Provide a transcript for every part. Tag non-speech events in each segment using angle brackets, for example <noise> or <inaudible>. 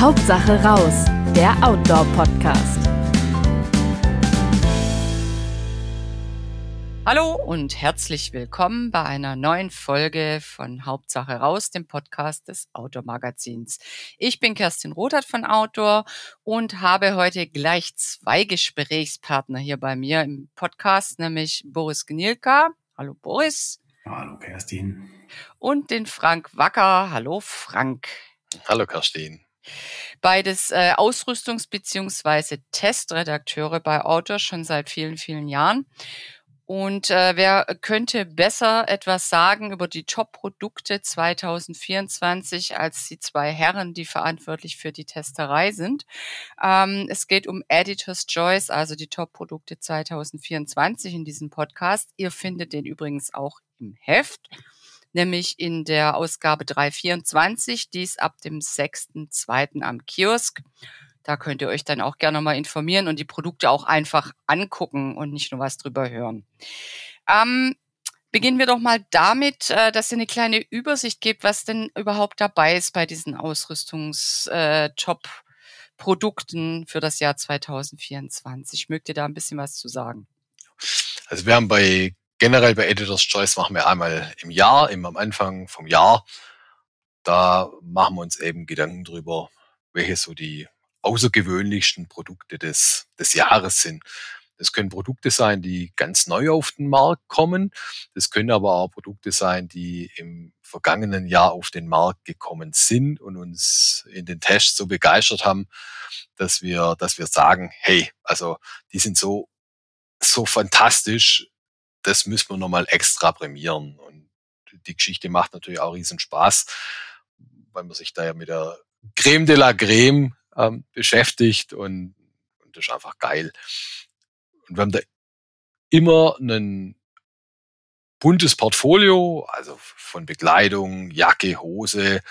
Hauptsache raus, der Outdoor-Podcast. Hallo und herzlich willkommen bei einer neuen Folge von Hauptsache raus, dem Podcast des Outdoor Magazins. Ich bin Kerstin Rothert von Outdoor und habe heute gleich zwei Gesprächspartner hier bei mir im Podcast, nämlich Boris Gnielka. Hallo Boris. Hallo Kerstin. Und den Frank Wacker. Hallo Frank. Hallo Kerstin. Beides äh, Ausrüstungs- bzw. Testredakteure bei Outdoor schon seit vielen, vielen Jahren. Und äh, wer könnte besser etwas sagen über die Top-Produkte 2024 als die zwei Herren, die verantwortlich für die Testerei sind? Ähm, es geht um Editor's Choice, also die Top-Produkte 2024 in diesem Podcast. Ihr findet den übrigens auch im Heft, nämlich in der Ausgabe 324, dies ab dem 6.2. am Kiosk. Da könnt ihr euch dann auch gerne mal informieren und die Produkte auch einfach angucken und nicht nur was drüber hören. Ähm, beginnen wir doch mal damit, äh, dass ihr eine kleine Übersicht gebt, was denn überhaupt dabei ist bei diesen Ausrüstungs-Top-Produkten äh, für das Jahr 2024. Mögt ihr da ein bisschen was zu sagen? Also wir haben bei generell bei Editor's Choice machen wir einmal im Jahr, immer am Anfang vom Jahr. Da machen wir uns eben Gedanken drüber, welche so die außergewöhnlichsten Produkte des, des Jahres sind. Das können Produkte sein, die ganz neu auf den Markt kommen. Das können aber auch Produkte sein, die im vergangenen Jahr auf den Markt gekommen sind und uns in den Tests so begeistert haben, dass wir, dass wir sagen, hey, also die sind so, so fantastisch, das müssen wir nochmal extra prämieren. Und die Geschichte macht natürlich auch riesen Spaß, weil man sich da ja mit der Creme de la Creme ähm, beschäftigt und, und das ist einfach geil. Und wir haben da immer ein buntes Portfolio, also von Bekleidung, Jacke, Hose,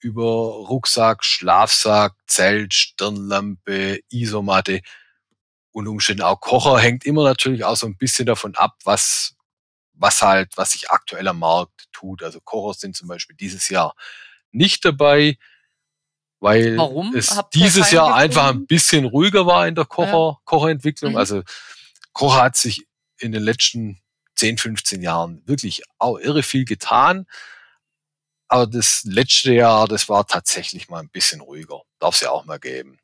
über Rucksack, Schlafsack, Zelt, Stirnlampe, Isomatte und Umständen auch Kocher, hängt immer natürlich auch so ein bisschen davon ab, was, was halt, was sich aktuell am Markt tut. Also Kocher sind zum Beispiel dieses Jahr nicht dabei weil Warum? es dieses Jahr gefunden? einfach ein bisschen ruhiger war in der Kocher, ja. Kocherentwicklung. Mhm. Also Kocher hat sich in den letzten 10, 15 Jahren wirklich auch irre viel getan. Aber das letzte Jahr, das war tatsächlich mal ein bisschen ruhiger. Darf es ja auch mal geben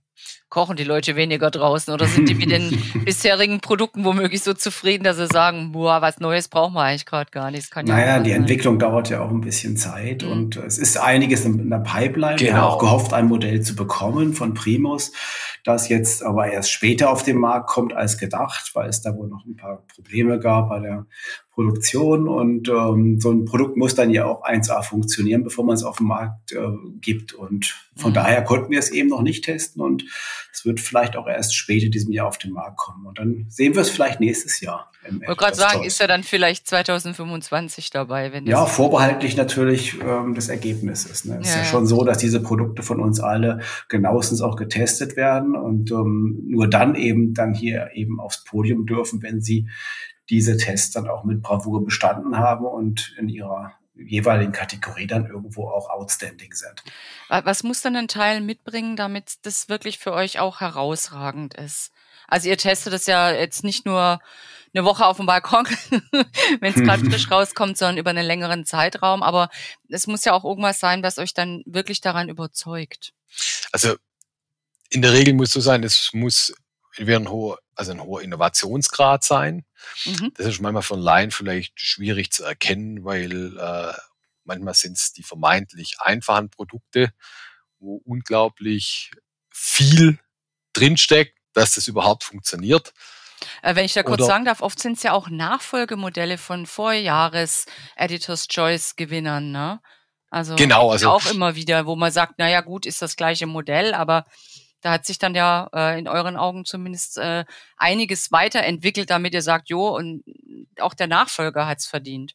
kochen die Leute weniger draußen oder sind die mit den <laughs> bisherigen Produkten womöglich so zufrieden, dass sie sagen, boah, was Neues brauchen wir eigentlich gerade gar nicht. Kann naja, ja die sein. Entwicklung dauert ja auch ein bisschen Zeit mhm. und es ist einiges in der Pipeline. Genau. Wir haben genau. auch gehofft, ein Modell zu bekommen von Primus, das jetzt aber erst später auf den Markt kommt als gedacht, weil es da wohl noch ein paar Probleme gab bei der Produktion und ähm, so ein Produkt muss dann ja auch 1A funktionieren, bevor man es auf den Markt äh, gibt. Und von mhm. daher konnten wir es eben noch nicht testen und es wird vielleicht auch erst später in diesem Jahr auf den Markt kommen. Und dann sehen wir es vielleicht nächstes Jahr. Ich wollte gerade sagen, ist er dann vielleicht 2025 dabei? Wenn ja, vorbehaltlich natürlich ähm, des Ergebnisses. Ne? Es ja, ist ja, ja, schon so, dass diese Produkte von uns alle genauestens auch getestet werden und ähm, nur dann eben dann hier eben aufs Podium dürfen, wenn sie diese Tests dann auch mit Bravour bestanden haben und in ihrer jeweiligen Kategorie dann irgendwo auch outstanding sind. Was muss dann ein Teil mitbringen, damit das wirklich für euch auch herausragend ist? Also ihr testet das ja jetzt nicht nur eine Woche auf dem Balkon, <laughs> wenn es gerade frisch <laughs> rauskommt, sondern über einen längeren Zeitraum. Aber es muss ja auch irgendwas sein, was euch dann wirklich daran überzeugt. Also in der Regel muss so sein, es muss entweder ein hoher, also ein hoher Innovationsgrad sein. Mhm. Das ist manchmal von Laien vielleicht schwierig zu erkennen, weil äh, manchmal sind es die vermeintlich einfachen Produkte, wo unglaublich viel drinsteckt, dass das überhaupt funktioniert. Äh, wenn ich da kurz Oder, sagen darf, oft sind es ja auch Nachfolgemodelle von Vorjahres Editors Choice Gewinnern, ne? Also, genau, also auch immer wieder, wo man sagt, naja, gut, ist das gleiche Modell, aber da hat sich dann ja äh, in euren Augen zumindest äh, einiges weiterentwickelt, damit ihr sagt, jo, und auch der Nachfolger hat's verdient.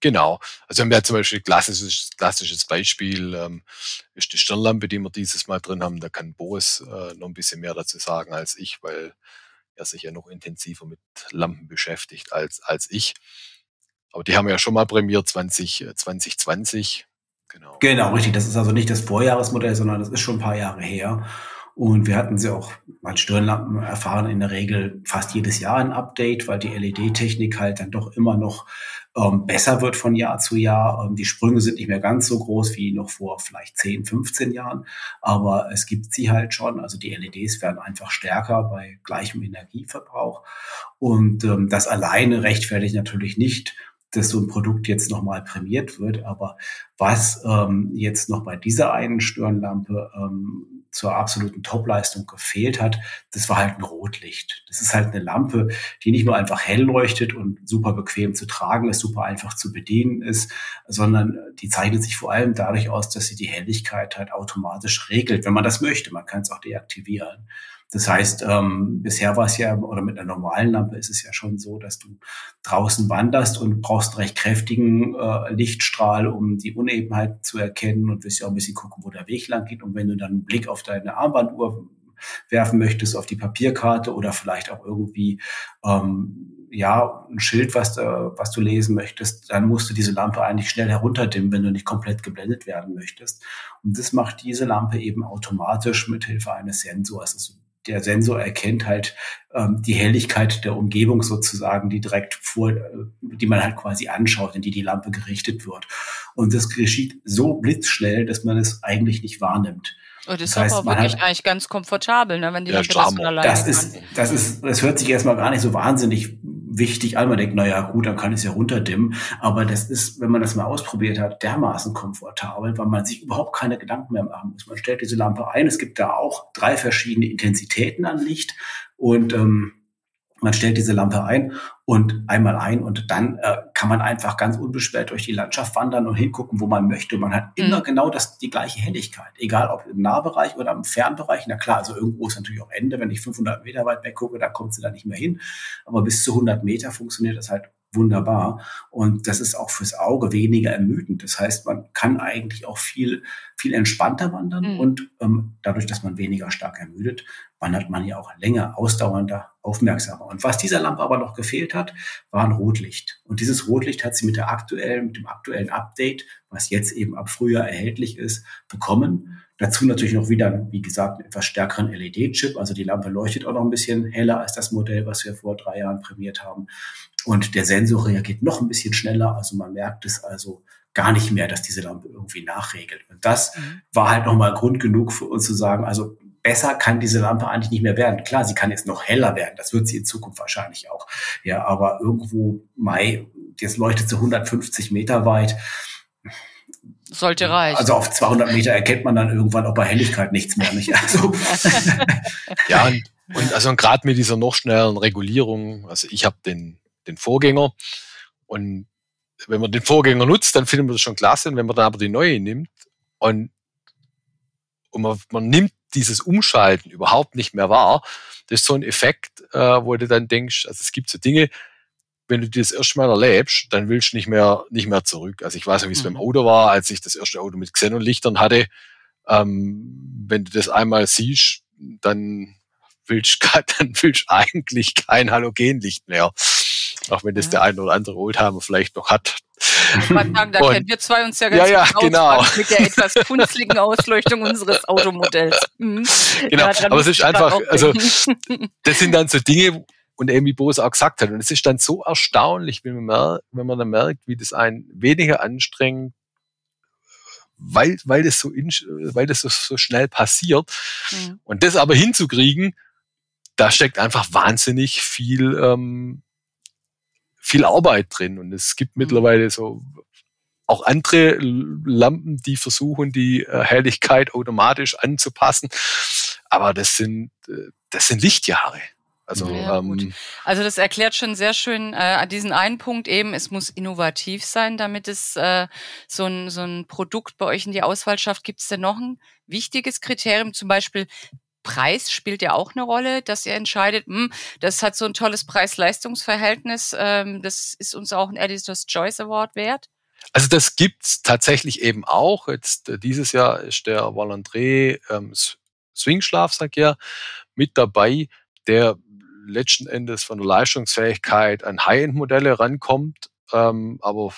Genau. Also haben wir zum Beispiel klassisches, klassisches Beispiel, ähm, ist die Stirnlampe, die wir dieses Mal drin haben. Da kann Boris äh, noch ein bisschen mehr dazu sagen als ich, weil er sich ja noch intensiver mit Lampen beschäftigt als, als ich. Aber die haben wir ja schon mal prämiert 20, 2020. Genau. Genau, richtig. Das ist also nicht das Vorjahresmodell, sondern das ist schon ein paar Jahre her. Und wir hatten sie auch als Stirnlampen erfahren in der Regel fast jedes Jahr ein Update, weil die LED-Technik halt dann doch immer noch ähm, besser wird von Jahr zu Jahr. Ähm, die Sprünge sind nicht mehr ganz so groß wie noch vor vielleicht 10, 15 Jahren, aber es gibt sie halt schon. Also die LEDs werden einfach stärker bei gleichem Energieverbrauch. Und ähm, das alleine rechtfertigt natürlich nicht dass so ein Produkt jetzt nochmal prämiert wird. Aber was ähm, jetzt noch bei dieser einen Stirnlampe ähm, zur absoluten Topleistung gefehlt hat, das war halt ein Rotlicht. Das ist halt eine Lampe, die nicht nur einfach hell leuchtet und super bequem zu tragen ist, super einfach zu bedienen ist, sondern die zeichnet sich vor allem dadurch aus, dass sie die Helligkeit halt automatisch regelt, wenn man das möchte. Man kann es auch deaktivieren. Das heißt, ähm, bisher war es ja, oder mit einer normalen Lampe ist es ja schon so, dass du draußen wanderst und brauchst einen recht kräftigen äh, Lichtstrahl, um die Unebenheiten zu erkennen und wirst ja auch ein bisschen gucken, wo der Weg lang geht. Und wenn du dann einen Blick auf deine Armbanduhr werfen möchtest, auf die Papierkarte oder vielleicht auch irgendwie ähm, ja, ein Schild, was, du, was du lesen möchtest, dann musst du diese Lampe eigentlich schnell herunterdimmen, wenn du nicht komplett geblendet werden möchtest. Und das macht diese Lampe eben automatisch mit Hilfe eines Sensors. Also der Sensor erkennt halt ähm, die Helligkeit der Umgebung sozusagen, die direkt vor, äh, die man halt quasi anschaut, in die die Lampe gerichtet wird. Und das geschieht so blitzschnell, dass man es eigentlich nicht wahrnimmt. Oh, das, das ist heißt, aber wirklich hat, eigentlich ganz komfortabel, ne, wenn die Lampe das von alleine das ist, das ist, das hört sich erstmal gar nicht so wahnsinnig wichtig an. Man denkt, naja, gut, dann kann ich es ja runterdimmen. Aber das ist, wenn man das mal ausprobiert hat, dermaßen komfortabel, weil man sich überhaupt keine Gedanken mehr machen muss. Man stellt diese Lampe ein. Es gibt da auch drei verschiedene Intensitäten an Licht. Und ähm, man stellt diese Lampe ein und einmal ein und dann äh, kann man einfach ganz unbeschwert durch die Landschaft wandern und hingucken, wo man möchte. Man hat immer mhm. genau das, die gleiche Helligkeit, egal ob im Nahbereich oder im Fernbereich. Na klar, also irgendwo ist natürlich auch Ende. Wenn ich 500 Meter weit weg gucke, da kommt sie da nicht mehr hin. Aber bis zu 100 Meter funktioniert das halt wunderbar. Und das ist auch fürs Auge weniger ermüdend. Das heißt, man kann eigentlich auch viel, viel entspannter wandern mhm. und ähm, dadurch, dass man weniger stark ermüdet, wandert man ja auch länger, ausdauernder, aufmerksamer. Und was dieser Lampe aber noch gefehlt hat, war ein Rotlicht. Und dieses Rotlicht hat sie mit der aktuellen, mit dem aktuellen Update, was jetzt eben ab Frühjahr erhältlich ist, bekommen. Dazu natürlich noch wieder, wie gesagt, einen etwas stärkeren LED-Chip. Also die Lampe leuchtet auch noch ein bisschen heller als das Modell, was wir vor drei Jahren prämiert haben. Und der Sensor reagiert noch ein bisschen schneller. Also man merkt es also gar nicht mehr, dass diese Lampe irgendwie nachregelt. Und das mhm. war halt nochmal Grund genug für uns zu sagen, also besser kann diese Lampe eigentlich nicht mehr werden. Klar, sie kann jetzt noch heller werden. Das wird sie in Zukunft wahrscheinlich auch. Ja, aber irgendwo, Mai, jetzt leuchtet sie 150 Meter weit. Sollte reichen. Also auf 200 Meter erkennt man dann irgendwann auch bei Helligkeit nichts mehr. Nicht? Also. <laughs> ja, und, und also gerade mit dieser noch schnelleren Regulierung, also ich habe den, den Vorgänger und wenn man den Vorgänger nutzt, dann findet man das schon klasse. Und wenn man dann aber die neue nimmt und, und man, man nimmt dieses Umschalten überhaupt nicht mehr wahr, das ist so ein Effekt, äh, wo du dann denkst, also es gibt so Dinge, wenn du das erste Mal erlebst, dann willst du nicht mehr, nicht mehr zurück. Also ich weiß noch, wie es mhm. beim Auto war, als ich das erste Auto mit Xenonlichtern hatte. Ähm, wenn du das einmal siehst, dann willst, <laughs> dann willst du eigentlich kein Halogenlicht mehr. Auch wenn das ja. der eine oder andere Oldtimer vielleicht noch hat. Ich sagen, da und, kennen wir zwei uns ja ganz ja, ja, genau. mit der etwas kunstligen Ausleuchtung unseres Automodells. Mhm. Genau, aber es ist einfach, also das sind dann so Dinge, <laughs> und wie Bose auch gesagt hat. Und es ist dann so erstaunlich, wenn man, merkt, wenn man dann merkt, wie das einen weniger anstrengt, weil, weil das so, in, weil das so, so schnell passiert. Mhm. Und das aber hinzukriegen, da steckt einfach wahnsinnig viel, ähm, viel Arbeit drin. Und es gibt mhm. mittlerweile so auch andere Lampen, die versuchen, die äh, Helligkeit automatisch anzupassen. Aber das sind, äh, das sind Lichtjahre. Also, ja, ähm, also das erklärt schon sehr schön äh, diesen einen Punkt eben, es muss innovativ sein, damit es äh, so, ein, so ein Produkt bei euch in die Auswahl schafft. Gibt es denn noch ein wichtiges Kriterium, zum Beispiel Preis spielt ja auch eine Rolle, dass ihr entscheidet, mh, hm, das hat so ein tolles Preis-Leistungs-Verhältnis, ähm, das ist uns auch ein Editor's Choice Award wert? Also das gibt's tatsächlich eben auch. Jetzt äh, dieses Jahr ist der Valandré ähm, Swing-Schlaf, ja, mit dabei, der letzten Endes von der Leistungsfähigkeit an High-End-Modelle rankommt, ähm, aber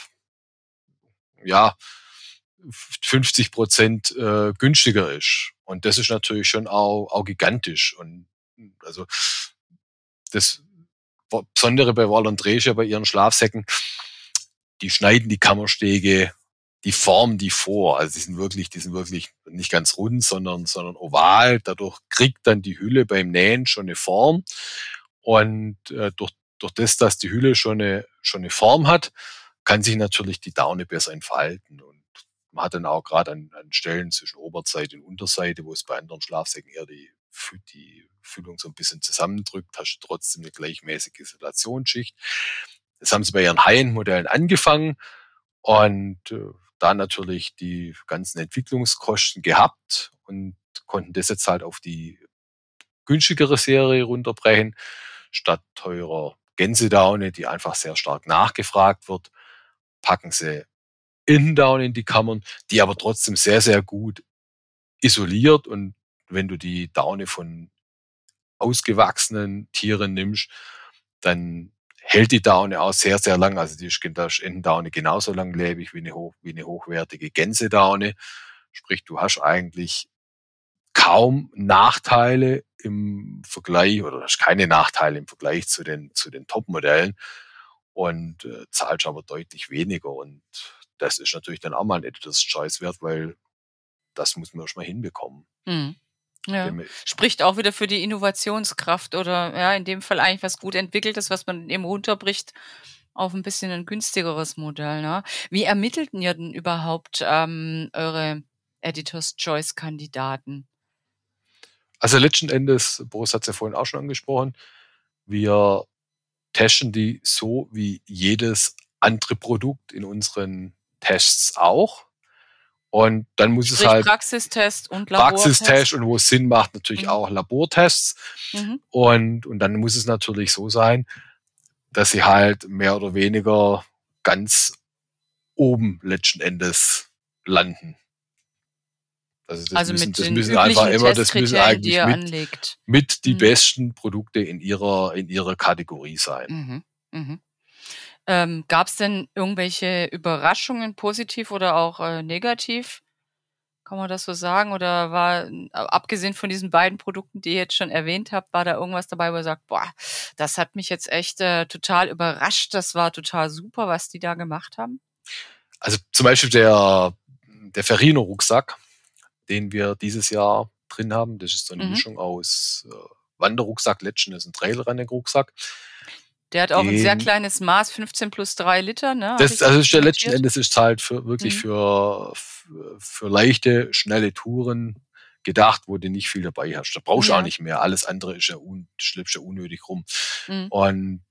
ja, 50 Prozent äh, günstiger ist. Und das ist natürlich schon auch, auch gigantisch. Und also das Besondere bei Wall und Drescher bei ihren Schlafsäcken, die schneiden die Kammerstege, die formen die vor. Also die sind wirklich, die sind wirklich nicht ganz rund, sondern, sondern oval. Dadurch kriegt dann die Hülle beim Nähen schon eine Form. Und äh, durch, durch das, dass die Hülle schon eine, schon eine Form hat, kann sich natürlich die Daune besser entfalten. Und man hat dann auch gerade an, an Stellen zwischen Oberseite und Unterseite, wo es bei anderen Schlafsäcken eher die, die Füllung so ein bisschen zusammendrückt, hast du trotzdem eine gleichmäßige Isolationsschicht. Das haben sie bei ihren High-End-Modellen angefangen und äh, da natürlich die ganzen Entwicklungskosten gehabt und konnten das jetzt halt auf die günstigere Serie runterbrechen, statt teurer Gänsedaune, die einfach sehr stark nachgefragt wird, packen sie Innendaune in die Kammern, die aber trotzdem sehr, sehr gut isoliert und wenn du die Daune von ausgewachsenen Tieren nimmst, dann hält die Daune auch sehr, sehr lang. Also die ist Entendaune genauso langlebig wie eine, hoch, wie eine hochwertige Gänsedaune. Sprich, du hast eigentlich kaum Nachteile im Vergleich oder hast keine Nachteile im Vergleich zu den, zu den Top-Modellen und äh, zahlst aber deutlich weniger. Und das ist natürlich dann auch mal ein Editor's Choice wert, weil das muss man erstmal hinbekommen. Mhm. Ja. Spricht auch wieder für die Innovationskraft oder ja, in dem Fall eigentlich was gut entwickeltes, was man eben runterbricht auf ein bisschen ein günstigeres Modell. Ne? Wie ermittelten ihr denn überhaupt ähm, eure Editors Choice Kandidaten? Also letzten Endes, Boris hat es ja vorhin auch schon angesprochen, wir testen die so wie jedes andere Produkt in unseren Tests auch. Und dann muss Sprich es halt Praxistest und Labortest. Praxistest und wo es Sinn macht, natürlich mhm. auch Labortests. Mhm. Und, und dann muss es natürlich so sein, dass sie halt mehr oder weniger ganz oben letzten Endes landen. Also das also müssen, das müssen einfach immer, das müssen eigentlich mit, mit die mhm. besten Produkte in ihrer, in ihrer Kategorie sein. Mhm. Mhm. Ähm, Gab es denn irgendwelche Überraschungen, positiv oder auch äh, negativ? Kann man das so sagen? Oder war, äh, abgesehen von diesen beiden Produkten, die ihr jetzt schon erwähnt habt, war da irgendwas dabei, wo ihr sagt, boah, das hat mich jetzt echt äh, total überrascht, das war total super, was die da gemacht haben? Also zum Beispiel der, der Ferrino-Rucksack, den wir dieses Jahr drin haben, das ist so eine mhm. Mischung aus äh, Wanderrucksack, Legend ist ein Trailrunning-Rucksack. Der hat auch ein sehr kleines Maß, 15 plus 3 Liter. Ne? Das, also ist der letzten Endes ist halt für, wirklich mhm. für, für leichte, schnelle Touren gedacht, wo du nicht viel dabei hast. Da brauchst du ja. auch nicht mehr. Alles andere ist ja un, schleppst ja unnötig rum. Mhm. Und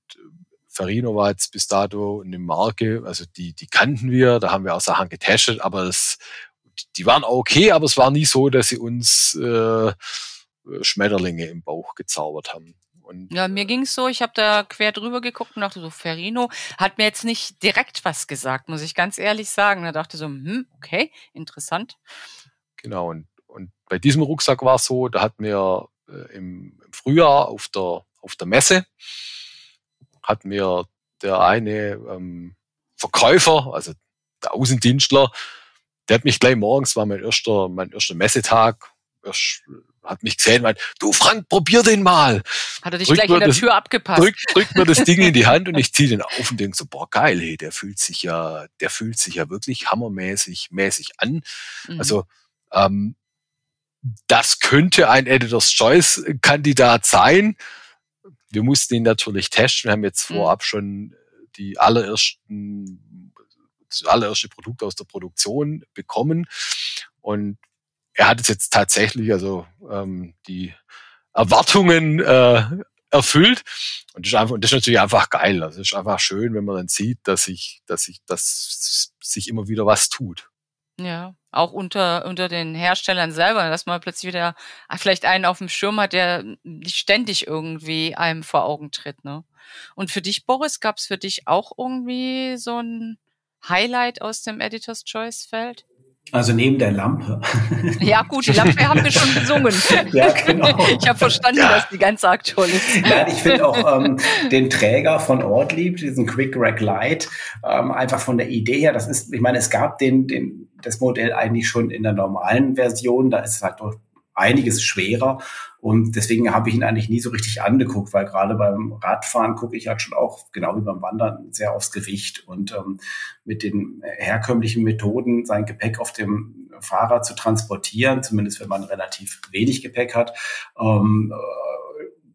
Ferrino war jetzt bis dato eine Marke, also die, die kannten wir, da haben wir auch Sachen getestet, aber das, die waren auch okay, aber es war nie so, dass sie uns äh, Schmetterlinge im Bauch gezaubert haben. Und, ja, mir ging es so, ich habe da quer drüber geguckt und dachte so, Ferrino hat mir jetzt nicht direkt was gesagt, muss ich ganz ehrlich sagen. Da dachte so, hm, okay, interessant. Genau, und, und bei diesem Rucksack war es so, da hat mir äh, im, im, Frühjahr auf der, auf der Messe, hat mir der eine ähm, Verkäufer, also der Außendienstler, der hat mich gleich morgens, war mein erster, mein erster Messetag, hat mich gesehen, meint, du Frank, probier den mal. Hat er dich drückt gleich in der das, Tür abgepasst. Drückt, drückt mir das Ding in die <laughs> Hand und ich ziehe den auf und denke so, boah, geil, hey, der fühlt sich ja, der fühlt sich ja wirklich hammermäßig mäßig an. Mhm. Also ähm, das könnte ein Editor's Choice Kandidat sein. Wir mussten ihn natürlich testen. Wir haben jetzt mhm. vorab schon die allerersten, das allererste Produkt aus der Produktion bekommen. Und er hat es jetzt tatsächlich, also ähm, die Erwartungen äh, erfüllt. Und das, ist einfach, und das ist natürlich einfach geil. Also es ist einfach schön, wenn man dann sieht, dass sich, dass sich, dass sich immer wieder was tut. Ja, auch unter, unter den Herstellern selber, dass man plötzlich wieder vielleicht einen auf dem Schirm hat, der nicht ständig irgendwie einem vor Augen tritt. Ne? Und für dich, Boris, gab es für dich auch irgendwie so ein Highlight aus dem Editor's Choice Feld? Also neben der Lampe. Ja gut, die Lampe haben wir schon gesungen. <laughs> Ja, genau. Ich habe verstanden, ja. dass die ganz aktuell ist. Nein, ich finde auch ähm, den Träger von Ortlieb, diesen Quick Rack Light, ähm, einfach von der Idee her, das ist, ich meine, es gab den, den, das Modell eigentlich schon in der normalen Version, da ist es halt doch einiges schwerer. Und deswegen habe ich ihn eigentlich nie so richtig angeguckt, weil gerade beim Radfahren gucke ich halt schon auch, genau wie beim Wandern, sehr aufs Gewicht. Und ähm, mit den herkömmlichen Methoden, sein Gepäck auf dem Fahrrad zu transportieren, zumindest wenn man relativ wenig Gepäck hat, ähm,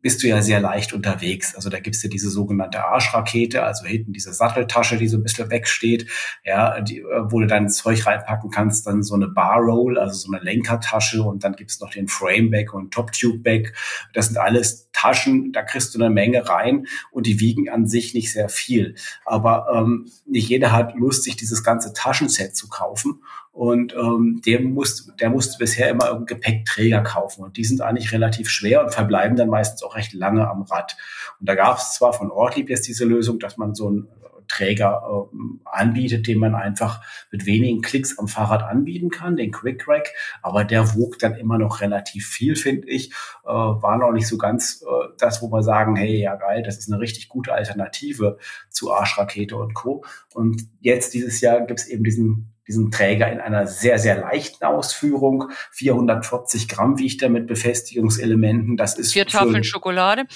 bist du ja sehr leicht unterwegs. Also da gibt's ja diese sogenannte Arschrakete, also hinten diese Satteltasche, die so ein bisschen wegsteht, ja, die, äh, wo du dein Zeug reinpacken kannst, dann so eine Barroll, also so eine Lenkertasche und dann gibt's noch den Frameback und Top-Tube-Bag. Das sind alles Taschen, da kriegst du eine Menge rein und die wiegen an sich nicht sehr viel. Aber ähm, nicht jeder hat Lust, sich dieses ganze Taschenset zu kaufen. Und ähm, der, muss, der musste bisher immer irgendeinen Gepäckträger kaufen. Und die sind eigentlich relativ schwer und verbleiben dann meistens auch recht lange am Rad. Und da gab es zwar von Ortlieb jetzt diese Lösung, dass man so einen Träger äh, anbietet, den man einfach mit wenigen Klicks am Fahrrad anbieten kann, den Quick Rack. Aber der wog dann immer noch relativ viel, finde ich. Äh, war noch nicht so ganz äh, das, wo wir sagen, hey, ja geil, das ist eine richtig gute Alternative zu Arschrakete und Co. Und jetzt dieses Jahr gibt es eben diesen diesen Träger in einer sehr, sehr leichten Ausführung. 440 Gramm wiegt er mit Befestigungselementen. Das ist vier Tafeln Schokolade. <laughs>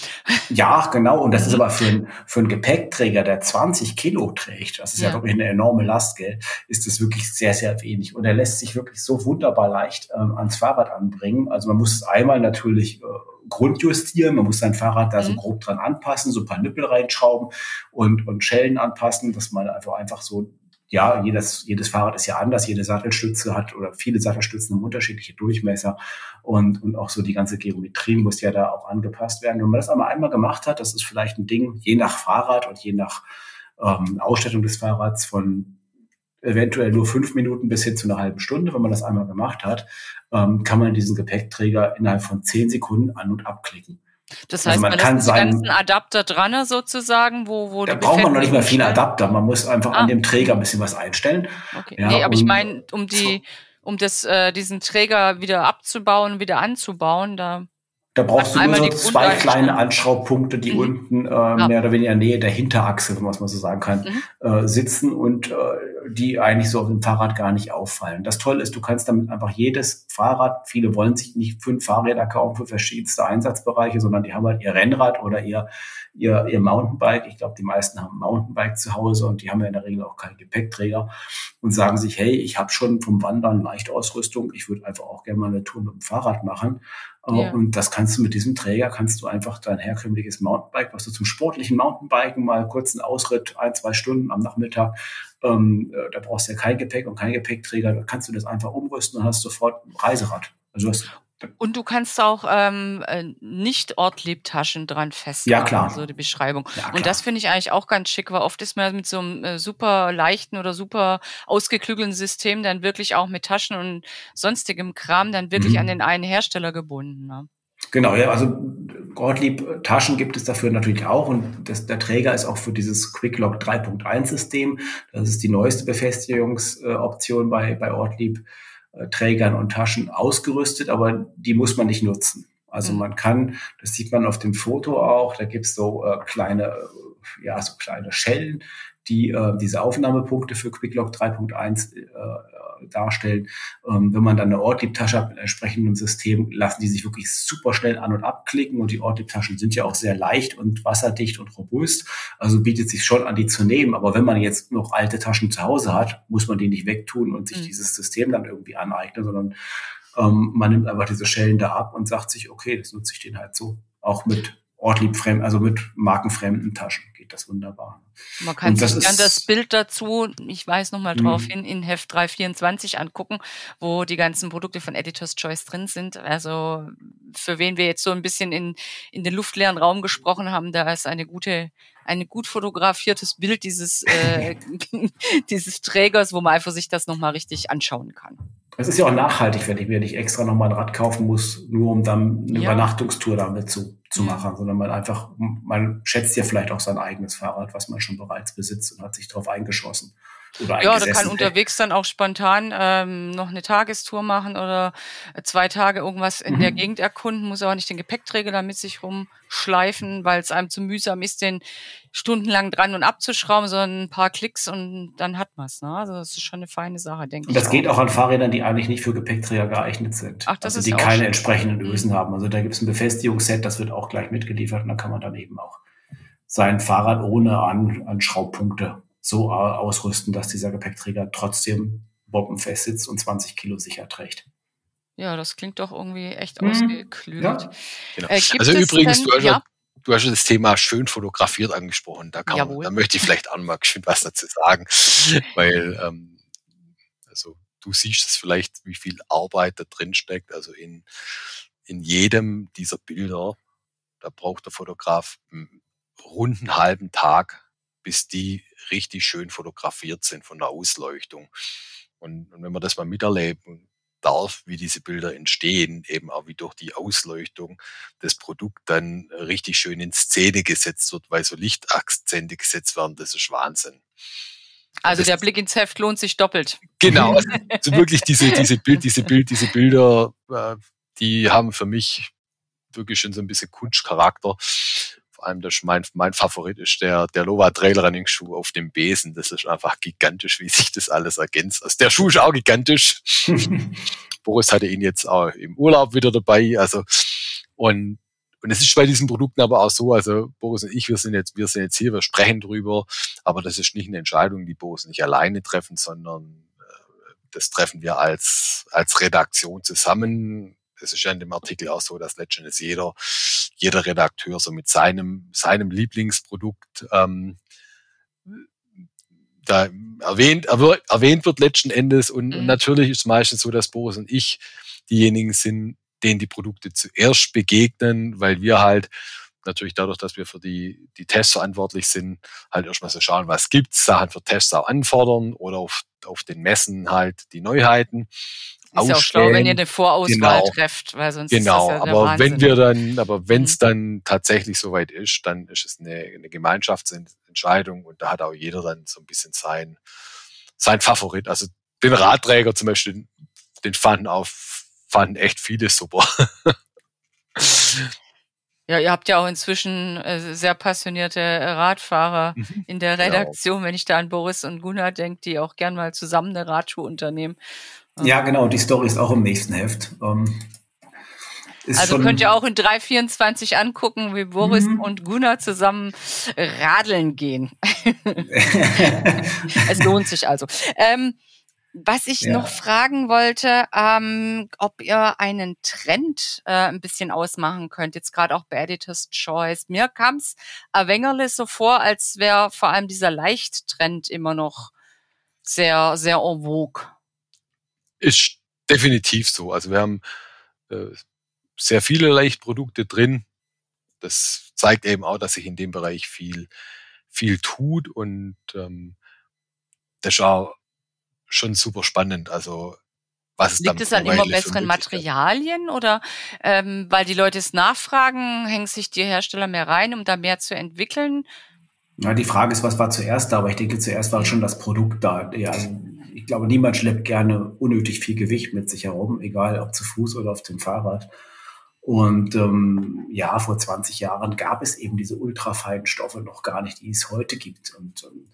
Ja, genau. Und das ist aber für, ein, für einen Gepäckträger, der 20 Kilo trägt, das ist ja, ja wirklich eine enorme Last, gell, ist das wirklich sehr, sehr wenig. Und er lässt sich wirklich so wunderbar leicht ähm, ans Fahrrad anbringen. Also man muss es einmal natürlich äh, grundjustieren. Man muss sein Fahrrad da mhm. so grob dran anpassen, so ein paar Nippel reinschrauben und, und Schellen anpassen, dass man einfach einfach so ja, jedes, jedes Fahrrad ist ja anders, jede Sattelstütze hat oder viele Sattelstützen haben unterschiedliche Durchmesser und, und auch so die ganze Geometrie muss ja da auch angepasst werden. Wenn man das einmal einmal gemacht hat, das ist vielleicht ein Ding, je nach Fahrrad und je nach ähm, Ausstattung des Fahrrads von eventuell nur fünf Minuten bis hin zu einer halben Stunde, wenn man das einmal gemacht hat, ähm, kann man diesen Gepäckträger innerhalb von zehn Sekunden an- und abklicken. Das also heißt, also man, man kann seinen ganzen Adapter dran sozusagen, wo, wo da braucht man noch nicht mal viele Adapter. Man muss einfach ah. an dem Träger ein bisschen was einstellen. Okay. Ja, nee, aber ich meine, um die, um das, äh, diesen Träger wieder abzubauen, wieder anzubauen, da da brauchst du nur so zwei kleine Anschraubpunkte, die mhm. unten äh, ja. mehr oder weniger in der Nähe der Hinterachse, wenn man es mal so sagen kann, mhm. äh, sitzen und äh, die eigentlich so auf dem Fahrrad gar nicht auffallen. Das Tolle ist, du kannst damit einfach jedes Fahrrad, viele wollen sich nicht fünf Fahrräder kaufen für verschiedenste Einsatzbereiche, sondern die haben halt ihr Rennrad oder ihr, ihr, ihr Mountainbike. Ich glaube, die meisten haben ein Mountainbike zu Hause und die haben ja in der Regel auch keinen Gepäckträger und sagen sich, hey, ich habe schon vom Wandern Leichtausrüstung, ich würde einfach auch gerne mal eine Tour mit dem Fahrrad machen. Ja. Und das kannst du mit diesem Träger, kannst du einfach dein herkömmliches Mountainbike, was du zum sportlichen Mountainbiken mal kurz einen Ausritt, ein, zwei Stunden am Nachmittag, ähm, äh, da brauchst du ja kein Gepäck und kein Gepäckträger, da kannst du das einfach umrüsten und hast sofort ein Reiserad. Also hast und du kannst auch ähm, äh, nicht Ortliebtaschen dran festmachen, ja, klar. so die Beschreibung. Ja, und das finde ich eigentlich auch ganz schick, weil oft ist man mit so einem äh, super leichten oder super ausgeklügelten System dann wirklich auch mit Taschen und sonstigem Kram dann wirklich mhm. an den einen Hersteller gebunden. Ne? Genau, ja, also Ortlieb Taschen gibt es dafür natürlich auch und das, der Träger ist auch für dieses QuickLock 3.1 System. Das ist die neueste Befestigungsoption bei, bei Ortlieb äh, Trägern und Taschen ausgerüstet, aber die muss man nicht nutzen. Also mhm. man kann, das sieht man auf dem Foto auch, da gibt's so äh, kleine, äh, ja, so kleine Schellen, die äh, diese Aufnahmepunkte für QuickLock 3.1 äh, darstellen. Ähm, wenn man dann eine Ortlieb-Tasche hat mit entsprechendem System, lassen die sich wirklich super schnell an- und abklicken und die Ortlieb-Taschen sind ja auch sehr leicht und wasserdicht und robust. Also bietet sich schon an, die zu nehmen. Aber wenn man jetzt noch alte Taschen zu Hause hat, muss man die nicht wegtun und sich mhm. dieses System dann irgendwie aneignen, sondern ähm, man nimmt einfach diese Schellen da ab und sagt sich, okay, das nutze ich den halt so. Auch mit ortliebfremden, also mit markenfremden Taschen geht das wunderbar. Man kann sich dann das Bild dazu, ich weiß noch mal drauf mhm. hin, in Heft 324 angucken, wo die ganzen Produkte von Editor's Choice drin sind. Also für wen wir jetzt so ein bisschen in, in den luftleeren Raum gesprochen haben, da ist eine gute ein gut fotografiertes Bild dieses, äh, <laughs> <laughs> dieses Trägers, wo man einfach sich das nochmal richtig anschauen kann. Es ist ja auch nachhaltig, wenn ich mir nicht extra nochmal ein Rad kaufen muss, nur um dann eine ja. Übernachtungstour damit zu, zu machen, sondern man einfach, man schätzt ja vielleicht auch sein eigenes Fahrrad, was man schon bereits besitzt und hat sich darauf eingeschossen. Oder ja, da kann unterwegs dann auch spontan ähm, noch eine Tagestour machen oder zwei Tage irgendwas in mhm. der Gegend erkunden, muss aber nicht den Gepäckträger da mit sich rumschleifen, weil es einem zu mühsam ist, den stundenlang dran und abzuschrauben, sondern ein paar Klicks und dann hat man es. Ne? Also das ist schon eine feine Sache, denke ich. Und das geht auch an Fahrrädern, die eigentlich nicht für Gepäckträger geeignet sind. Ach, das also ist die keine schön. entsprechenden mhm. Ösen haben. Also da gibt es ein Befestigungsset, das wird auch gleich mitgeliefert und da kann man dann eben auch sein Fahrrad ohne an, an Schraubpunkte so ausrüsten, dass dieser Gepäckträger trotzdem bombenfest sitzt und 20 Kilo sicher trägt. Ja, das klingt doch irgendwie echt mhm. ausgeklügelt. Ja. Genau. Äh, also übrigens, denn, du, hast ja, du hast das Thema schön fotografiert angesprochen. Da, kann man, da möchte ich vielleicht auch mal schön was dazu sagen, weil ähm, also du siehst es vielleicht, wie viel Arbeit da drin steckt. Also in, in jedem dieser Bilder, da braucht der Fotograf einen runden halben Tag, bis die richtig schön fotografiert sind von der Ausleuchtung. Und, und wenn man das mal miterleben darf, wie diese Bilder entstehen, eben auch wie durch die Ausleuchtung das Produkt dann richtig schön in Szene gesetzt wird, weil so Lichtakzente gesetzt werden, das ist Wahnsinn. Also das der Blick ins Heft lohnt sich doppelt. Genau, also, <laughs> also wirklich diese, diese Bild, diese Bild, diese Bilder, äh, die haben für mich wirklich schon so ein bisschen Kunstcharakter vor allem das mein, mein Favorit ist der, der Lova Trail Running Schuh auf dem Besen. Das ist einfach gigantisch, wie sich das alles ergänzt. Also der Schuh ist auch gigantisch. <laughs> Boris hatte ihn jetzt auch im Urlaub wieder dabei. Also, und, und es ist bei diesen Produkten aber auch so, also Boris und ich, wir sind jetzt, wir sind jetzt hier, wir sprechen drüber, aber das ist nicht eine Entscheidung, die Boris nicht alleine treffen, sondern äh, das treffen wir als, als Redaktion zusammen. Es ist ja in dem Artikel auch so, dass letztendlich jeder jeder Redakteur so mit seinem, seinem Lieblingsprodukt ähm, da erwähnt, erwähnt wird letzten Endes. Und, mhm. und natürlich ist es meistens so, dass Boris und ich diejenigen sind, denen die Produkte zuerst begegnen, weil wir halt natürlich dadurch, dass wir für die, die Tests verantwortlich sind, halt erstmal so schauen, was gibt's, Sachen für Tests auch anfordern oder auf, auf den Messen halt die Neuheiten. Ist ja auch schlau, wenn ihr eine Vorauswahl genau. trefft, weil sonst genau. ist das ja aber Wahnsinn. wenn wir dann, aber wenn es mhm. dann tatsächlich soweit ist, dann ist es eine, eine Gemeinschaftsentscheidung und da hat auch jeder dann so ein bisschen sein, sein Favorit. Also den Radträger zum Beispiel, den fanden auch, fanden echt viele super. <laughs> Ja, ihr habt ja auch inzwischen äh, sehr passionierte Radfahrer mhm. in der genau. Redaktion, genau. wenn ich da an Boris und Gunnar denke, die auch gern mal zusammen eine Radschuh unternehmen. Ja, genau, die Story ist auch im nächsten Heft. Ähm, also könnt ihr auch in 324 angucken, wie Boris mhm. und Gunnar zusammen radeln gehen. <laughs> es lohnt sich also. Ähm, was ich ja. noch fragen wollte, ähm, ob ihr einen Trend äh, ein bisschen ausmachen könnt, jetzt gerade auch bei Editor's Choice. Mir kam es Wengerle so vor, als wäre vor allem dieser Leichttrend immer noch sehr, sehr en vogue. Ist definitiv so. Also wir haben äh, sehr viele Leichtprodukte drin. Das zeigt eben auch, dass sich in dem Bereich viel, viel tut und ähm, das ist auch schon super spannend. Also was es Liegt es an immer besseren Materialien oder ähm, weil die Leute es nachfragen, hängen sich die Hersteller mehr rein, um da mehr zu entwickeln? Na, die Frage ist, was war zuerst da? Aber ich denke, zuerst war schon das Produkt da. Ja, also ich glaube, niemand schleppt gerne unnötig viel Gewicht mit sich herum, egal ob zu Fuß oder auf dem Fahrrad. Und ähm, ja, vor 20 Jahren gab es eben diese ultrafeinen Stoffe noch gar nicht, die es heute gibt. Und ähm,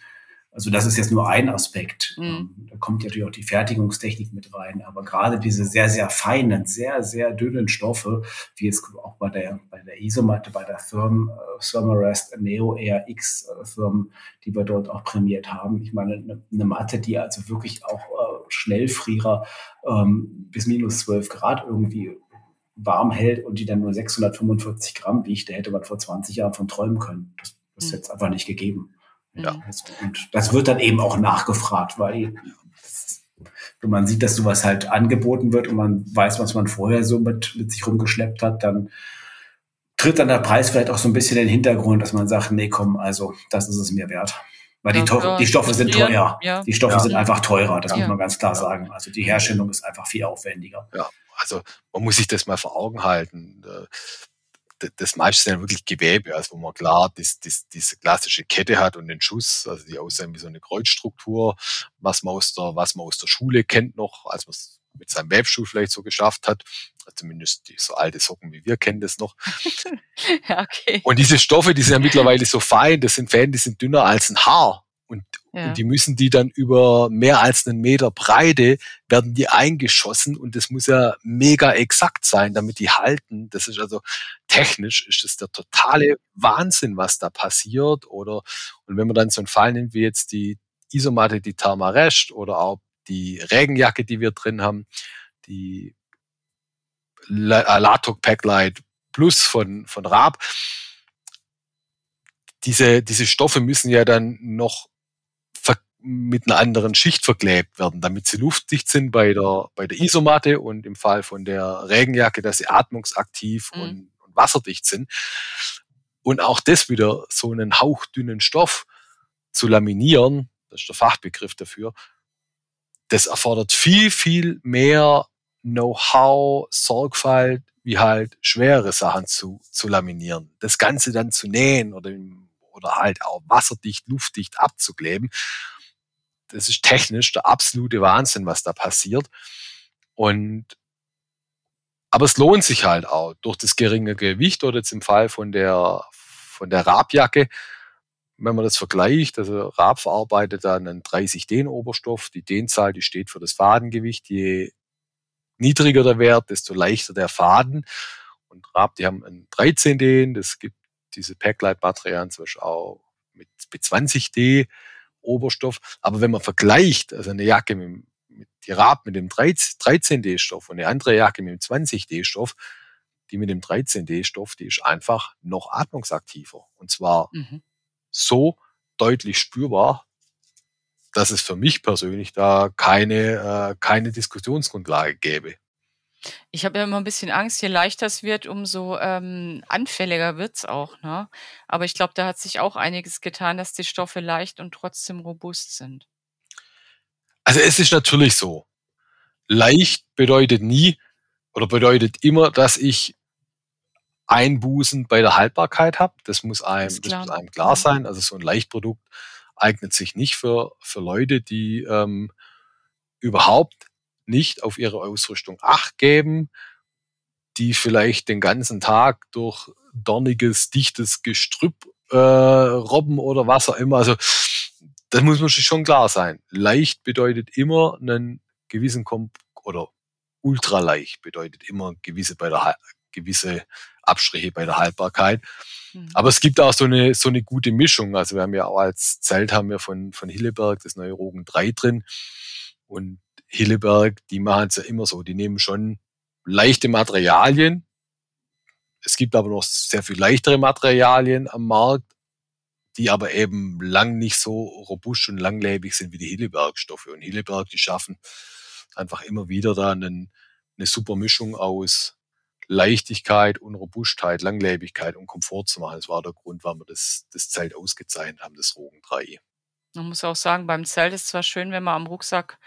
also das ist jetzt nur ein Aspekt. Mhm. Ähm, da kommt natürlich auch die Fertigungstechnik mit rein. Aber gerade diese sehr, sehr feinen, sehr, sehr dünnen Stoffe, wie es auch bei der, bei der Isomatte, bei der Firm, äh, Thermarest Neo RX äh, Firmen, die wir dort auch prämiert haben. Ich meine, eine, eine Matte, die also wirklich auch äh, Schnellfrierer ähm, bis minus 12 Grad irgendwie warm hält und die dann nur 645 Gramm wiegt, da hätte man vor 20 Jahren von träumen können. Das, das ist mhm. jetzt einfach nicht gegeben. Ja. Und das wird dann eben auch nachgefragt, weil wenn man sieht, dass sowas halt angeboten wird und man weiß, was man vorher so mit, mit sich rumgeschleppt hat, dann tritt dann der Preis vielleicht auch so ein bisschen in den Hintergrund, dass man sagt, nee, komm, also das ist es mir wert. Weil die, ja, die Stoffe sind teuer. Ja. Die Stoffe ja. sind einfach teurer, das muss man ganz klar sagen. Also die Herstellung ist einfach viel aufwendiger. Ja, also man muss sich das mal vor Augen halten. Das meiste sind wirklich Gewebe, also wo man klar das, das, diese klassische Kette hat und den Schuss, also die aussehen wie so eine Kreuzstruktur, was man aus der, was man aus der Schule kennt noch, als man es mit seinem Webstuhl vielleicht so geschafft hat. Zumindest die so alte Socken wie wir kennen das noch. <laughs> ja, okay. Und diese Stoffe, die sind ja mittlerweile so fein, das sind Fäden, die sind dünner als ein Haar. Und, ja. und die müssen die dann über mehr als einen Meter Breite werden die eingeschossen und das muss ja mega exakt sein, damit die halten. Das ist also technisch ist das der totale Wahnsinn, was da passiert. Oder und wenn man dann so einen Fall nimmt wie jetzt die Isomatte, die Thermarest oder auch die Regenjacke, die wir drin haben, die äh, Latok Packlight Plus von, von Raab. Diese, diese Stoffe müssen ja dann noch mit einer anderen Schicht verklebt werden, damit sie luftdicht sind bei der, bei der Isomatte und im Fall von der Regenjacke, dass sie atmungsaktiv mhm. und, und wasserdicht sind. Und auch das wieder so einen hauchdünnen Stoff zu laminieren, das ist der Fachbegriff dafür, das erfordert viel, viel mehr Know-how, Sorgfalt, wie halt schwere Sachen zu, zu laminieren. Das Ganze dann zu nähen oder, oder halt auch wasserdicht, luftdicht abzukleben. Das ist technisch der absolute Wahnsinn, was da passiert. Und aber es lohnt sich halt auch durch das geringe Gewicht oder jetzt im Fall von der, von der Rabjacke wenn man das vergleicht, also Raab verarbeitet dann einen 30 Den Oberstoff. Die Den-Zahl, die steht für das Fadengewicht. Je niedriger der Wert, desto leichter der Faden. Und Raab, die haben einen 13 Den. Das gibt diese Packlight-Materialien zum Beispiel auch mit, mit 20 D Oberstoff. Aber wenn man vergleicht, also eine Jacke mit, mit die Raab mit dem 13 D Stoff und eine andere Jacke mit dem 20 D Stoff, die mit dem 13 D Stoff, die ist einfach noch atmungsaktiver. Und zwar mhm so deutlich spürbar, dass es für mich persönlich da keine, äh, keine Diskussionsgrundlage gäbe. Ich habe ja immer ein bisschen Angst, je leichter es wird, umso ähm, anfälliger wird's auch. Ne? Aber ich glaube, da hat sich auch einiges getan, dass die Stoffe leicht und trotzdem robust sind. Also es ist natürlich so. Leicht bedeutet nie oder bedeutet immer, dass ich Einbußen bei der Haltbarkeit habe. Das muss einem, das, das muss einem klar sein. Also so ein Leichtprodukt eignet sich nicht für, für Leute, die ähm, überhaupt nicht auf ihre Ausrüstung Acht geben, die vielleicht den ganzen Tag durch dorniges, dichtes Gestrüpp äh, robben oder was auch immer. Also das muss man sich schon klar sein. Leicht bedeutet immer einen gewissen Komp oder ultraleicht bedeutet immer gewisse bei der gewisse Abstriche bei der Haltbarkeit. Mhm. Aber es gibt auch so eine, so eine gute Mischung. Also wir haben ja auch als Zelt haben wir von, von Hilleberg das neue Rogen 3 drin. Und Hilleberg, die machen es ja immer so. Die nehmen schon leichte Materialien. Es gibt aber noch sehr viel leichtere Materialien am Markt, die aber eben lang nicht so robust und langlebig sind wie die Hilleberg-Stoffe. Und Hilleberg, die schaffen einfach immer wieder da einen, eine super Mischung aus Leichtigkeit und Robustheit, Langlebigkeit und Komfort zu machen. Das war der Grund, warum wir das, das Zelt ausgezeichnet haben, das Rogen 3. Man muss auch sagen, beim Zelt ist es zwar schön, wenn man am Rucksack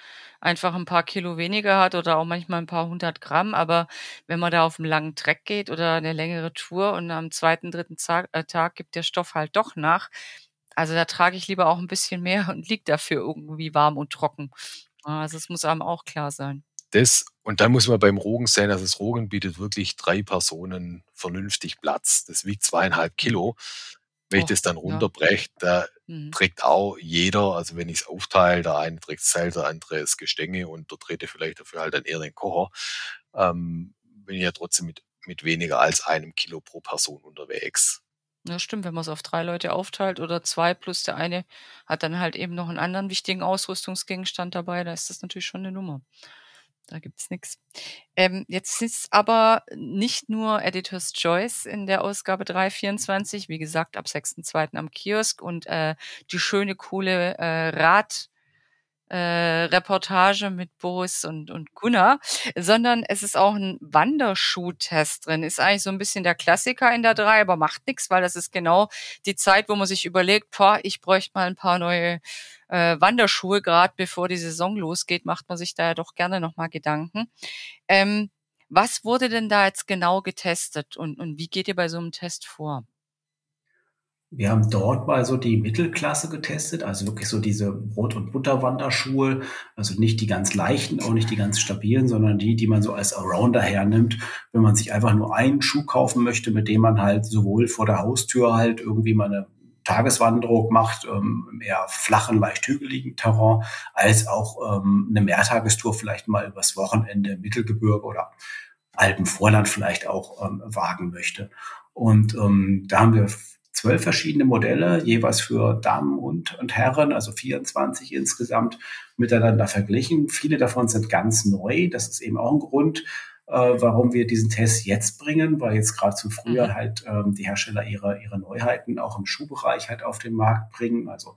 einfach ein paar Kilo weniger hat oder auch manchmal ein paar hundert Gramm, aber wenn man da auf einen langen Treck geht oder eine längere Tour und am zweiten, dritten Tag, äh, Tag gibt der Stoff halt doch nach, also da trage ich lieber auch ein bisschen mehr <laughs> und liegt dafür irgendwie warm und trocken. Also es muss einem auch klar sein das, und dann muss man beim Rogen sehen, dass das Rogen bietet wirklich drei Personen vernünftig Platz. Das wiegt zweieinhalb Kilo. Wenn ich das dann runterbreche, da mhm. trägt auch jeder, also wenn ich es aufteile, der eine trägt Zelt, der andere das Gestänge und der dritte vielleicht dafür halt dann eher den Kocher, ähm, bin ich ja trotzdem mit, mit weniger als einem Kilo pro Person unterwegs. Ja, stimmt, wenn man es auf drei Leute aufteilt oder zwei plus der eine hat dann halt eben noch einen anderen wichtigen Ausrüstungsgegenstand dabei, da ist das natürlich schon eine Nummer. Da gibt's nix. Ähm, jetzt ist aber nicht nur Editor's Choice in der Ausgabe 324, wie gesagt, ab 6.2. am Kiosk und äh, die schöne, coole äh, Rad- äh, Reportage mit Boris und, und Gunnar, sondern es ist auch ein Wanderschuh-Test drin. Ist eigentlich so ein bisschen der Klassiker in der 3, aber macht nichts, weil das ist genau die Zeit, wo man sich überlegt, boah, ich bräuchte mal ein paar neue äh, Wanderschuhe, gerade bevor die Saison losgeht, macht man sich da ja doch gerne nochmal Gedanken. Ähm, Was wurde denn da jetzt genau getestet und, und wie geht ihr bei so einem Test vor? Wir haben dort mal so die Mittelklasse getestet, also wirklich so diese Brot- und Butterwanderschuhe, also nicht die ganz leichten, auch nicht die ganz stabilen, sondern die, die man so als Arounder hernimmt, wenn man sich einfach nur einen Schuh kaufen möchte, mit dem man halt sowohl vor der Haustür halt irgendwie mal eine Tageswanderung macht, ähm, im eher flachen, leicht hügeligen Terrain, als auch ähm, eine Mehrtagestour vielleicht mal übers Wochenende im Mittelgebirge oder Alpenvorland vielleicht auch ähm, wagen möchte. Und ähm, da haben wir zwölf verschiedene Modelle, jeweils für Damen und, und Herren, also 24 insgesamt, miteinander verglichen. Viele davon sind ganz neu. Das ist eben auch ein Grund, äh, warum wir diesen Test jetzt bringen, weil jetzt gerade zum Frühjahr mhm. halt ähm, die Hersteller ihre, ihre Neuheiten auch im Schuhbereich halt auf den Markt bringen. Also